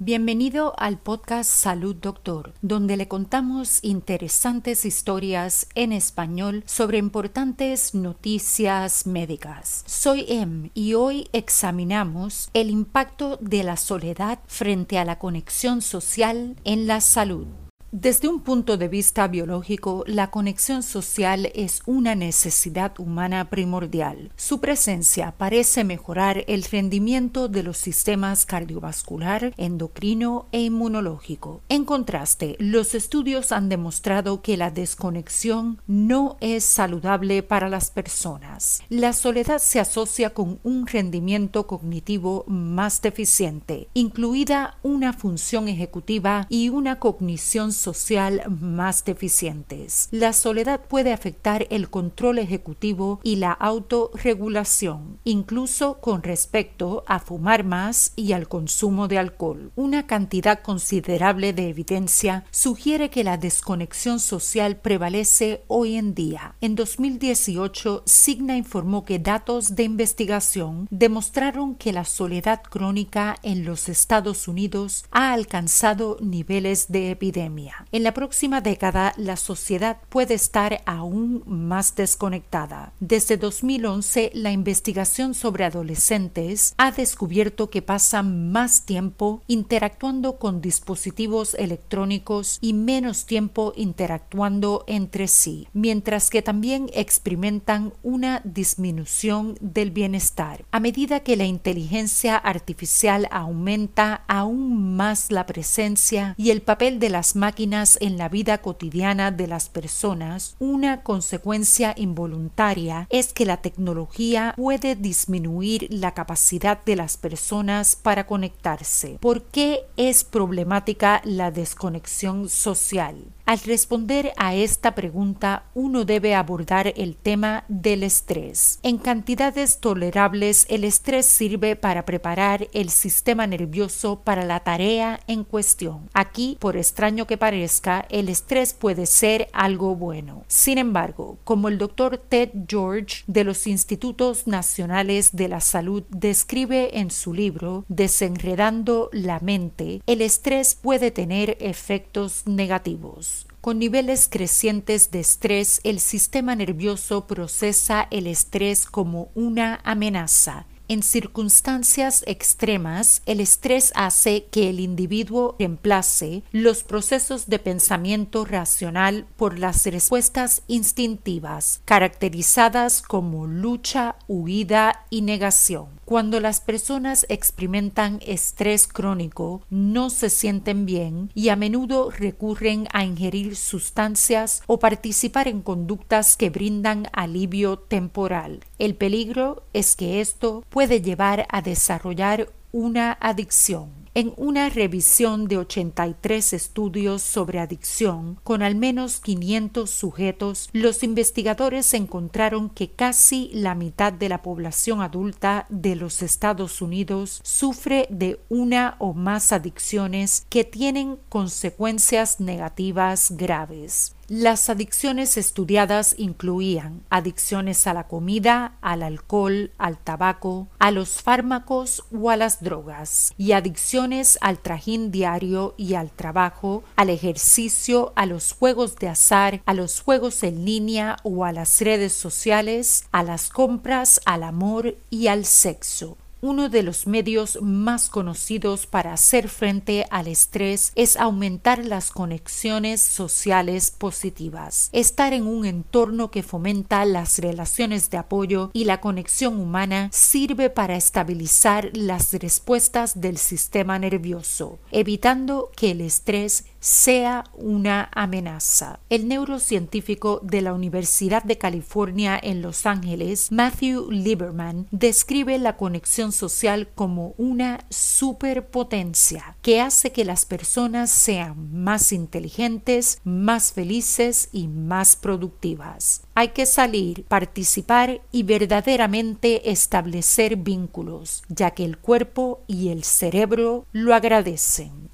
Bienvenido al podcast Salud Doctor, donde le contamos interesantes historias en español sobre importantes noticias médicas. Soy Em y hoy examinamos el impacto de la soledad frente a la conexión social en la salud. Desde un punto de vista biológico, la conexión social es una necesidad humana primordial. Su presencia parece mejorar el rendimiento de los sistemas cardiovascular, endocrino e inmunológico. En contraste, los estudios han demostrado que la desconexión no es saludable para las personas. La soledad se asocia con un rendimiento cognitivo más deficiente, incluida una función ejecutiva y una cognición social más deficientes. La soledad puede afectar el control ejecutivo y la autorregulación, incluso con respecto a fumar más y al consumo de alcohol. Una cantidad considerable de evidencia sugiere que la desconexión social prevalece hoy en día. En 2018, Signa informó que datos de investigación demostraron que la soledad crónica en los Estados Unidos ha alcanzado niveles de epidemia. En la próxima década, la sociedad puede estar aún más desconectada. Desde 2011, la investigación sobre adolescentes ha descubierto que pasan más tiempo interactuando con dispositivos electrónicos y menos tiempo interactuando entre sí, mientras que también experimentan una disminución del bienestar. A medida que la inteligencia artificial aumenta aún más la presencia y el papel de las máquinas en la vida cotidiana de las personas, una consecuencia involuntaria es que la tecnología puede disminuir la capacidad de las personas para conectarse. ¿Por qué es problemática la desconexión social? Al responder a esta pregunta, uno debe abordar el tema del estrés. En cantidades tolerables, el estrés sirve para preparar el sistema nervioso para la tarea en cuestión. Aquí, por extraño que parezca, el estrés puede ser algo bueno. Sin embargo, como el doctor Ted George de los Institutos Nacionales de la Salud describe en su libro Desenredando la mente, el estrés puede tener efectos negativos. Con niveles crecientes de estrés, el sistema nervioso procesa el estrés como una amenaza en circunstancias extremas, el estrés hace que el individuo reemplace los procesos de pensamiento racional por las respuestas instintivas, caracterizadas como lucha, huida y negación. Cuando las personas experimentan estrés crónico, no se sienten bien y a menudo recurren a ingerir sustancias o participar en conductas que brindan alivio temporal. El peligro es que esto puede llevar a desarrollar una adicción en una revisión de 83 estudios sobre adicción con al menos 500 sujetos, los investigadores encontraron que casi la mitad de la población adulta de los Estados Unidos sufre de una o más adicciones que tienen consecuencias negativas graves. Las adicciones estudiadas incluían adicciones a la comida, al alcohol, al tabaco, a los fármacos o a las drogas, y adicciones al trajín diario y al trabajo, al ejercicio, a los juegos de azar, a los juegos en línea o a las redes sociales, a las compras, al amor y al sexo. Uno de los medios más conocidos para hacer frente al estrés es aumentar las conexiones sociales positivas, estar en un entorno que fomenta las relaciones de apoyo y la conexión humana sirve para estabilizar las respuestas del sistema nervioso, evitando que el estrés sea una amenaza. El neurocientífico de la Universidad de California en Los Ángeles, Matthew Lieberman, describe la conexión social como una superpotencia que hace que las personas sean más inteligentes, más felices y más productivas. Hay que salir, participar y verdaderamente establecer vínculos, ya que el cuerpo y el cerebro lo agradecen.